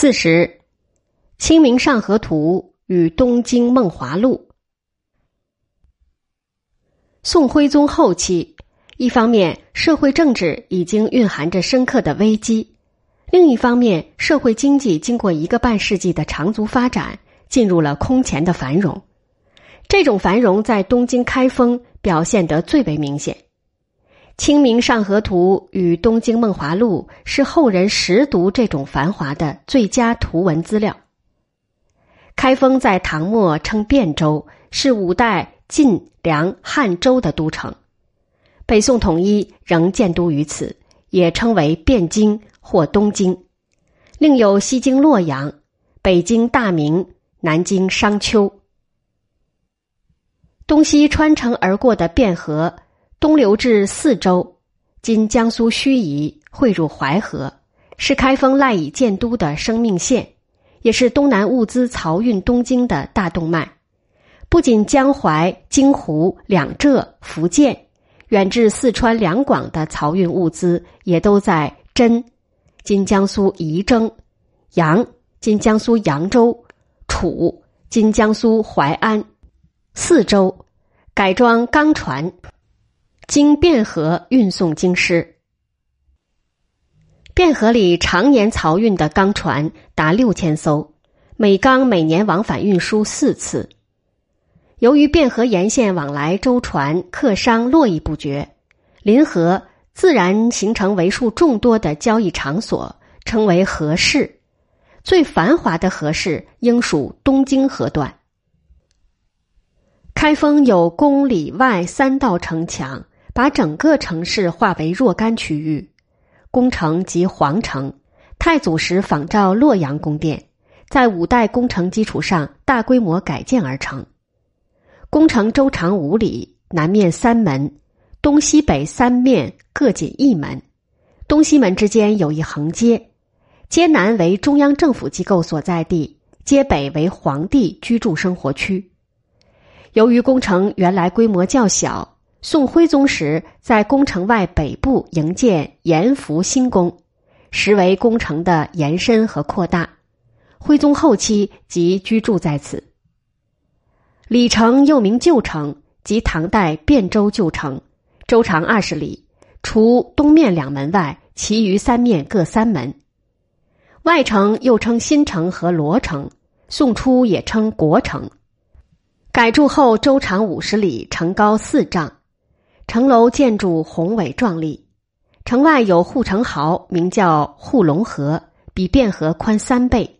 四十，《清明上河图》与《东京梦华录》。宋徽宗后期，一方面社会政治已经蕴含着深刻的危机，另一方面社会经济经过一个半世纪的长足发展，进入了空前的繁荣。这种繁荣在东京开封表现得最为明显。《清明上河图》与《东京梦华录》是后人识读这种繁华的最佳图文资料。开封在唐末称汴州，是五代晋、梁、汉、周的都城。北宋统一仍建都于此，也称为汴京或东京。另有西京洛阳、北京大名、南京商丘。东西穿城而过的汴河。东流至泗州，今江苏盱眙汇入淮河，是开封赖以建都的生命线，也是东南物资漕运东京的大动脉。不仅江淮、京湖、两浙、福建，远至四川、两广的漕运物资，也都在真（今江苏仪征）、扬（今江苏扬州）、楚（今江苏淮安）四州改装钢船。经汴河运送京师，汴河里常年漕运的钢船达六千艘，每钢每年往返运输四次。由于汴河沿线往来舟船客商络绎不绝，临河自然形成为数众多的交易场所，称为河市。最繁华的河市应属东京河段。开封有宫里外三道城墙。把整个城市划为若干区域，宫城及皇城，太祖时仿照洛阳宫殿，在五代工程基础上大规模改建而成。宫城周长五里，南面三门，东西北三面各仅一门，东西门之间有一横街，街南为中央政府机构所在地，街北为皇帝居住生活区。由于工程原来规模较小。宋徽宗时，在宫城外北部营建延福新宫，实为宫城的延伸和扩大。徽宗后期即居住在此。里城又名旧城，即唐代汴州旧城，周长二十里，除东面两门外，其余三面各三门。外城又称新城和罗城，宋初也称国城。改筑后，周长五十里，城高四丈。城楼建筑宏伟壮丽，城外有护城壕，名叫护龙河，比汴河宽三倍。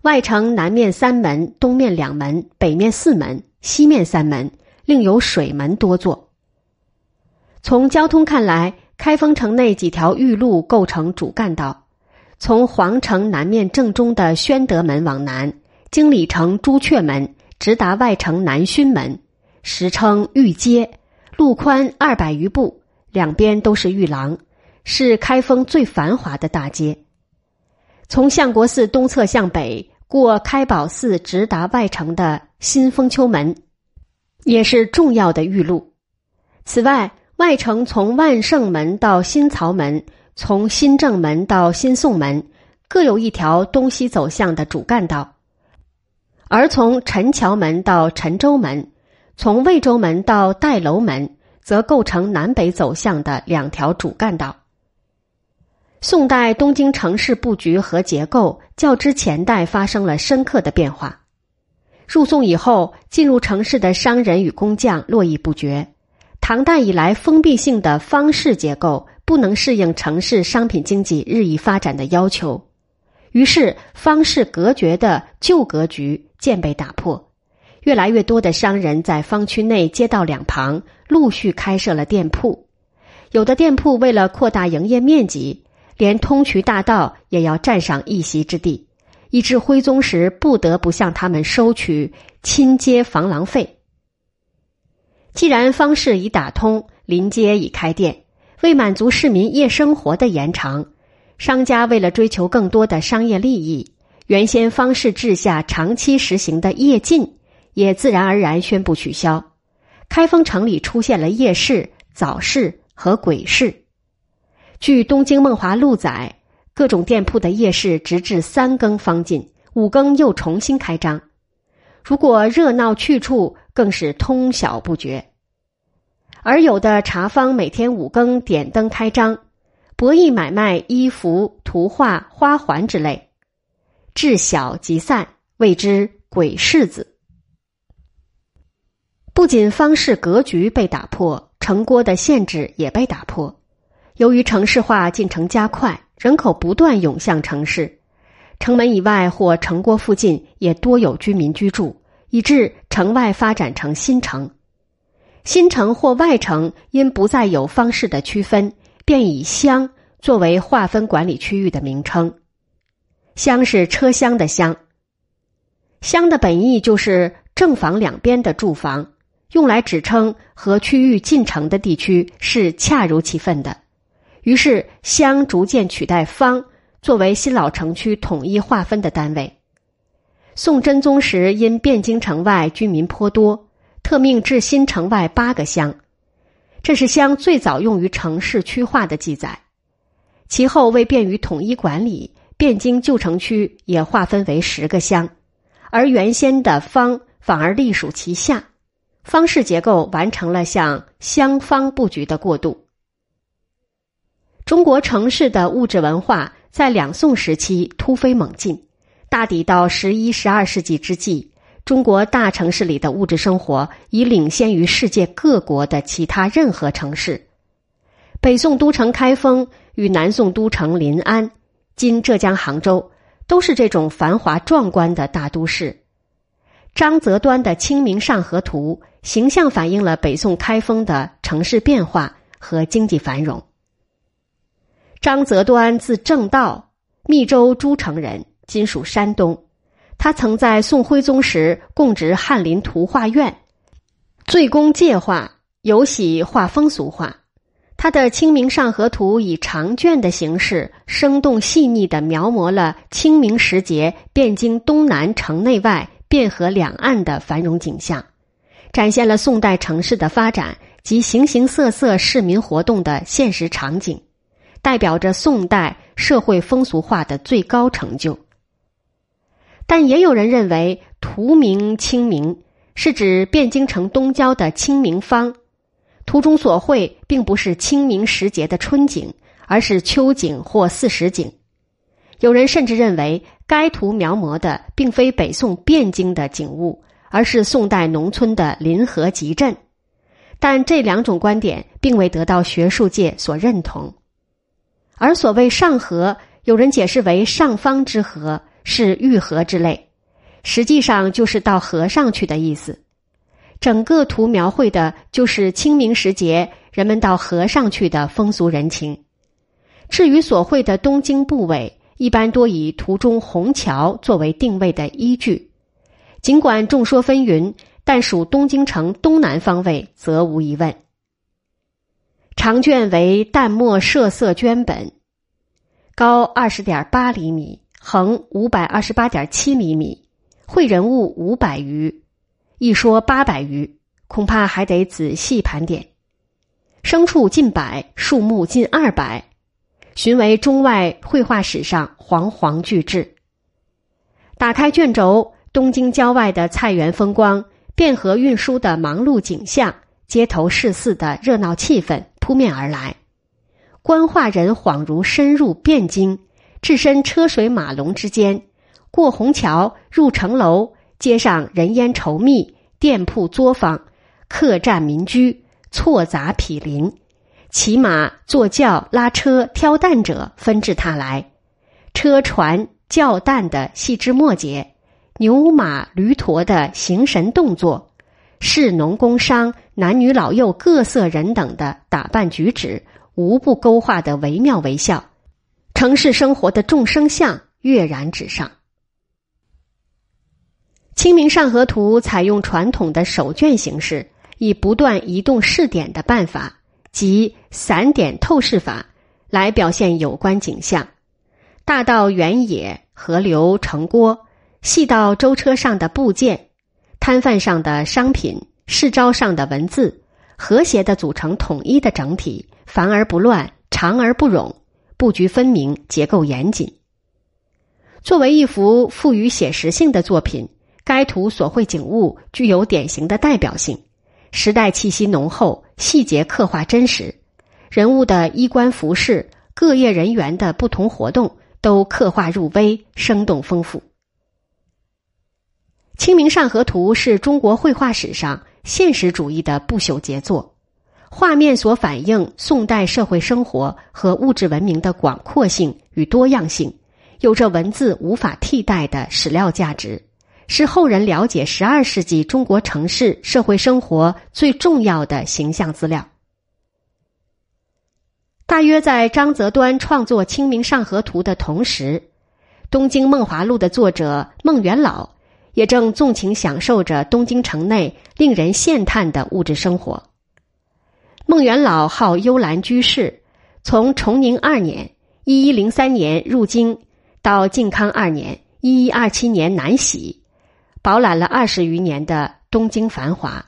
外城南面三门，东面两门，北面四门，西面三门，另有水门多座。从交通看来，开封城内几条御路构成主干道。从皇城南面正中的宣德门往南，经里城朱雀门，直达外城南勋门，时称御街。路宽二百余步，两边都是玉廊，是开封最繁华的大街。从相国寺东侧向北，过开宝寺，直达外城的新丰丘门，也是重要的御路。此外，外城从万盛门到新曹门，从新正门到新宋门，各有一条东西走向的主干道；而从陈桥门到陈州门。从魏州门到代楼门，则构成南北走向的两条主干道。宋代东京城市布局和结构较之前代发生了深刻的变化。入宋以后，进入城市的商人与工匠络绎不绝。唐代以来，封闭性的方式结构不能适应城市商品经济日益发展的要求，于是方式隔绝的旧格局渐被打破。越来越多的商人在方区内街道两旁陆续开设了店铺，有的店铺为了扩大营业面积，连通衢大道也要占上一席之地，以致徽宗时不得不向他们收取亲街防廊费。既然方式已打通，临街已开店，为满足市民夜生活的延长，商家为了追求更多的商业利益，原先方式治下长期实行的夜禁。也自然而然宣布取消。开封城里出现了夜市、早市和鬼市。据《东京梦华录》载，各种店铺的夜市直至三更方尽，五更又重新开张。如果热闹去处，更是通晓不绝。而有的茶坊每天五更点灯开张，博弈买卖衣服、图画、花环之类，至晓即散，谓之鬼市子。不仅方式格局被打破，城郭的限制也被打破。由于城市化进程加快，人口不断涌向城市，城门以外或城郭附近也多有居民居住，以致城外发展成新城。新城或外城因不再有方式的区分，便以乡作为划分管理区域的名称。乡是车厢的厢，乡的本意就是正房两边的住房，用来指称和区域进城的地区是恰如其分的。于是乡逐渐取代方，作为新老城区统一划分的单位。宋真宗时因汴京城外居民颇多。特命至新城外八个乡，这是乡最早用于城市区划的记载。其后为便于统一管理，汴京旧城区也划分为十个乡，而原先的方反而隶属其下，方式结构完成了向乡方布局的过渡。中国城市的物质文化在两宋时期突飞猛进，大抵到十一、十二世纪之际。中国大城市里的物质生活已领先于世界各国的其他任何城市。北宋都城开封与南宋都城临安（今浙江杭州）都是这种繁华壮观的大都市。张择端的《清明上河图》形象反映了北宋开封的城市变化和经济繁荣。张择端字正道，密州诸城人，今属山东。他曾在宋徽宗时供职翰林图画院，最工界画，尤喜画风俗画。他的《清明上河图》以长卷的形式，生动细腻的描摹了清明时节汴京东南城内外汴河两岸的繁荣景象，展现了宋代城市的发展及形形色色市民活动的现实场景，代表着宋代社会风俗画的最高成就。但也有人认为，图名清明是指汴京城东郊的清明坊，图中所绘并不是清明时节的春景，而是秋景或四时景。有人甚至认为，该图描摹的并非北宋汴京的景物，而是宋代农村的临河集镇。但这两种观点并未得到学术界所认同。而所谓上河，有人解释为上方之河。是御河之类，实际上就是到河上去的意思。整个图描绘的就是清明时节人们到河上去的风俗人情。至于所绘的东京部位，一般多以图中虹桥作为定位的依据。尽管众说纷纭，但属东京城东南方位，则无疑问。长卷为淡墨设色绢本，高二十点八厘米。横五百二十八点七厘米，绘人物五百余，一说八百余，恐怕还得仔细盘点。牲畜近百，树木近二百，寻为中外绘画史上煌煌巨制。打开卷轴，东京郊外的菜园风光、汴河运输的忙碌景象、街头市肆的热闹气氛扑面而来，观画人恍如深入汴京。置身车水马龙之间，过虹桥，入城楼，街上人烟稠密，店铺作坊，客栈民居，错杂毗邻，骑马、坐轿、拉车、挑担者纷至沓来，车船、轿担的细枝末节，牛马驴驼的行神动作，士农工商、男女老幼各色人等的打扮举止，无不勾画的惟妙惟肖。城市生活的众生相跃然纸上。《清明上河图》采用传统的手卷形式，以不断移动视点的办法及散点透视法来表现有关景象。大到原野、河流、城郭，细到舟车上的部件、摊贩上的商品、市招上的文字，和谐的组成统一的整体，繁而不乱，长而不冗。布局分明，结构严谨。作为一幅富于写实性的作品，该图所绘景物具有典型的代表性，时代气息浓厚，细节刻画真实，人物的衣冠服饰、各业人员的不同活动都刻画入微，生动丰富。《清明上河图》是中国绘画史上现实主义的不朽杰作，画面所反映宋代社会生活和物质文明的广阔性与多样性。有着文字无法替代的史料价值，是后人了解十二世纪中国城市社会生活最重要的形象资料。大约在张择端创作《清明上河图》的同时，《东京梦华录》的作者孟元老也正纵情享受着东京城内令人羡叹的物质生活。孟元老好幽兰居士，从崇宁二年（一一零三年）入京。到靖康二年（一一二七年）南徙，饱览了二十余年的东京繁华。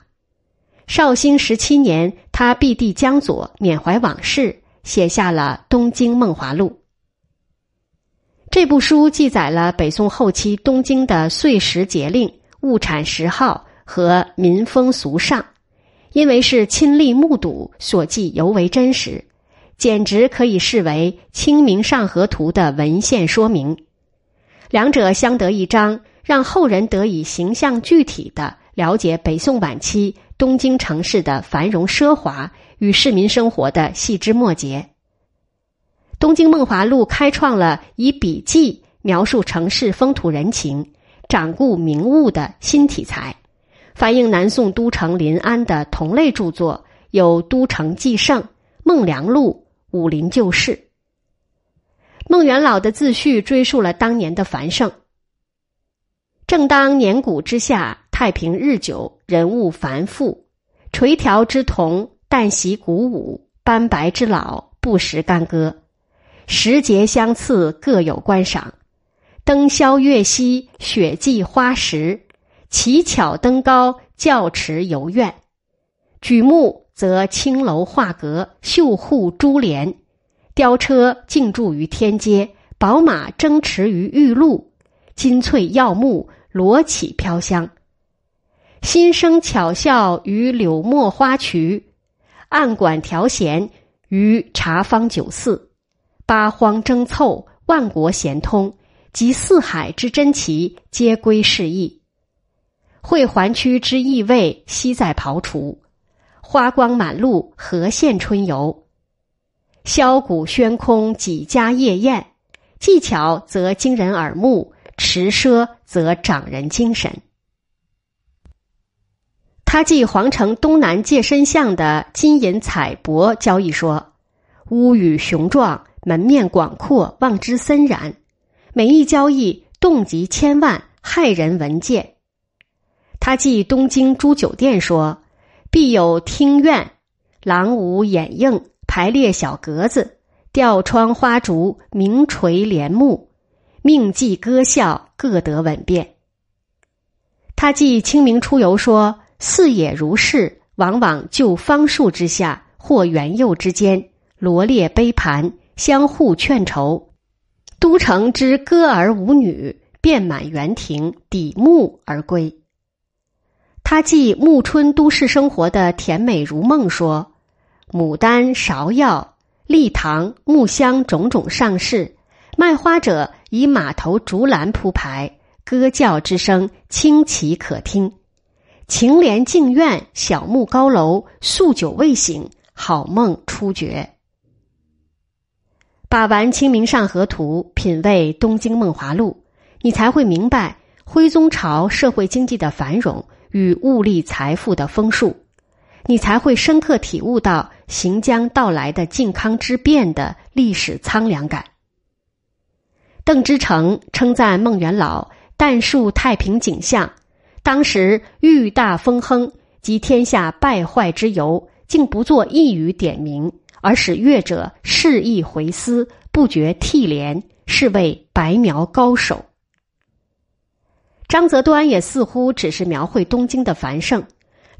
绍兴十七年，他避地江左，缅怀往事，写下了《东京梦华录》。这部书记载了北宋后期东京的岁时节令、物产时号和民风俗尚，因为是亲历目睹，所记尤为真实。简直可以视为《清明上河图》的文献说明，两者相得益彰，让后人得以形象具体的了解北宋晚期东京城市的繁荣奢华与市民生活的细枝末节。《东京梦华录》开创了以笔记描述城市风土人情、掌故名物的新题材，反映南宋都城临安的同类著作有《都城纪胜》《孟良录》。武林旧事，孟元老的自序追溯了当年的繁盛。正当年谷之下，太平日久，人物繁复，垂条之童旦习鼓舞，斑白之老不识干戈，时节相次，各有观赏。灯宵月夕，雪霁花时，奇巧登高，教池游苑，举目。则青楼画阁、绣户珠帘，雕车竞驻于天街，宝马争驰于玉路，金翠耀目，罗绮飘香。新生巧笑于柳墨花渠，暗馆调弦于茶坊酒肆，八荒争凑，万国咸通，及四海之珍奇，皆归市邑。会环区之异味，悉在庖厨。花光满路，何羡春游；箫鼓喧空，几家夜宴。技巧则惊人耳目，持奢则长人精神。他记皇城东南界身巷的金银彩帛交易说：屋宇雄壮，门面广阔，望之森然。每一交易动极千万，骇人闻见。他记东京诸酒店说。必有厅院，廊屋掩映，排列小格子，吊窗花烛，名垂帘幕，命妓歌笑，各得稳便。他记清明出游说：四野如是，往往就方树之下，或园柚之间，罗列杯盘，相互劝酬。都城之歌儿舞女，遍满园庭，抵暮而归。他记暮春都市生活的甜美如梦，说：牡丹、芍药、荔糖、木香种种上市，卖花者以马头竹篮铺排，歌叫之声清奇可听。晴帘净院，小木高楼，宿酒未醒，好梦初觉。把玩《清明上河图》，品味《东京梦华录》，你才会明白徽宗朝社会经济的繁荣。与物力财富的丰庶，你才会深刻体悟到行将到来的靖康之变的历史苍凉感。邓之诚称赞孟元老淡述太平景象，当时欲大风亨及天下败坏之由，竟不作一语点名，而使阅者适意回思，不觉涕涟，是谓白描高手。张择端也似乎只是描绘东京的繁盛，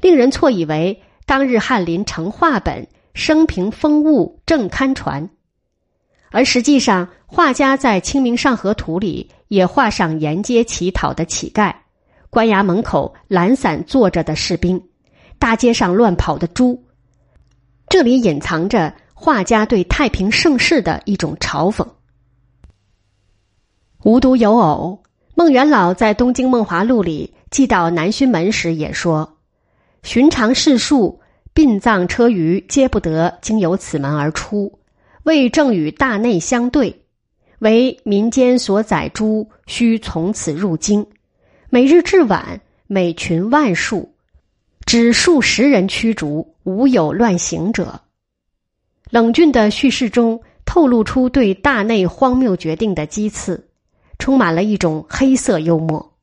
令人错以为当日翰林成画本，生平风物正刊传，而实际上，画家在《清明上河图》里也画上沿街乞讨的乞丐，官衙门口懒散坐着的士兵，大街上乱跑的猪。这里隐藏着画家对太平盛世的一种嘲讽。无独有偶，孟元老在《东京梦华录》里记到南薰门时也说：“寻常士庶、殡葬车舆皆不得经由此门而出。”为正与大内相对，为民间所载诸，须从此入京。每日至晚，每群万数，只数十人驱逐，无有乱行者。冷峻的叙事中透露出对大内荒谬决定的讥刺，充满了一种黑色幽默。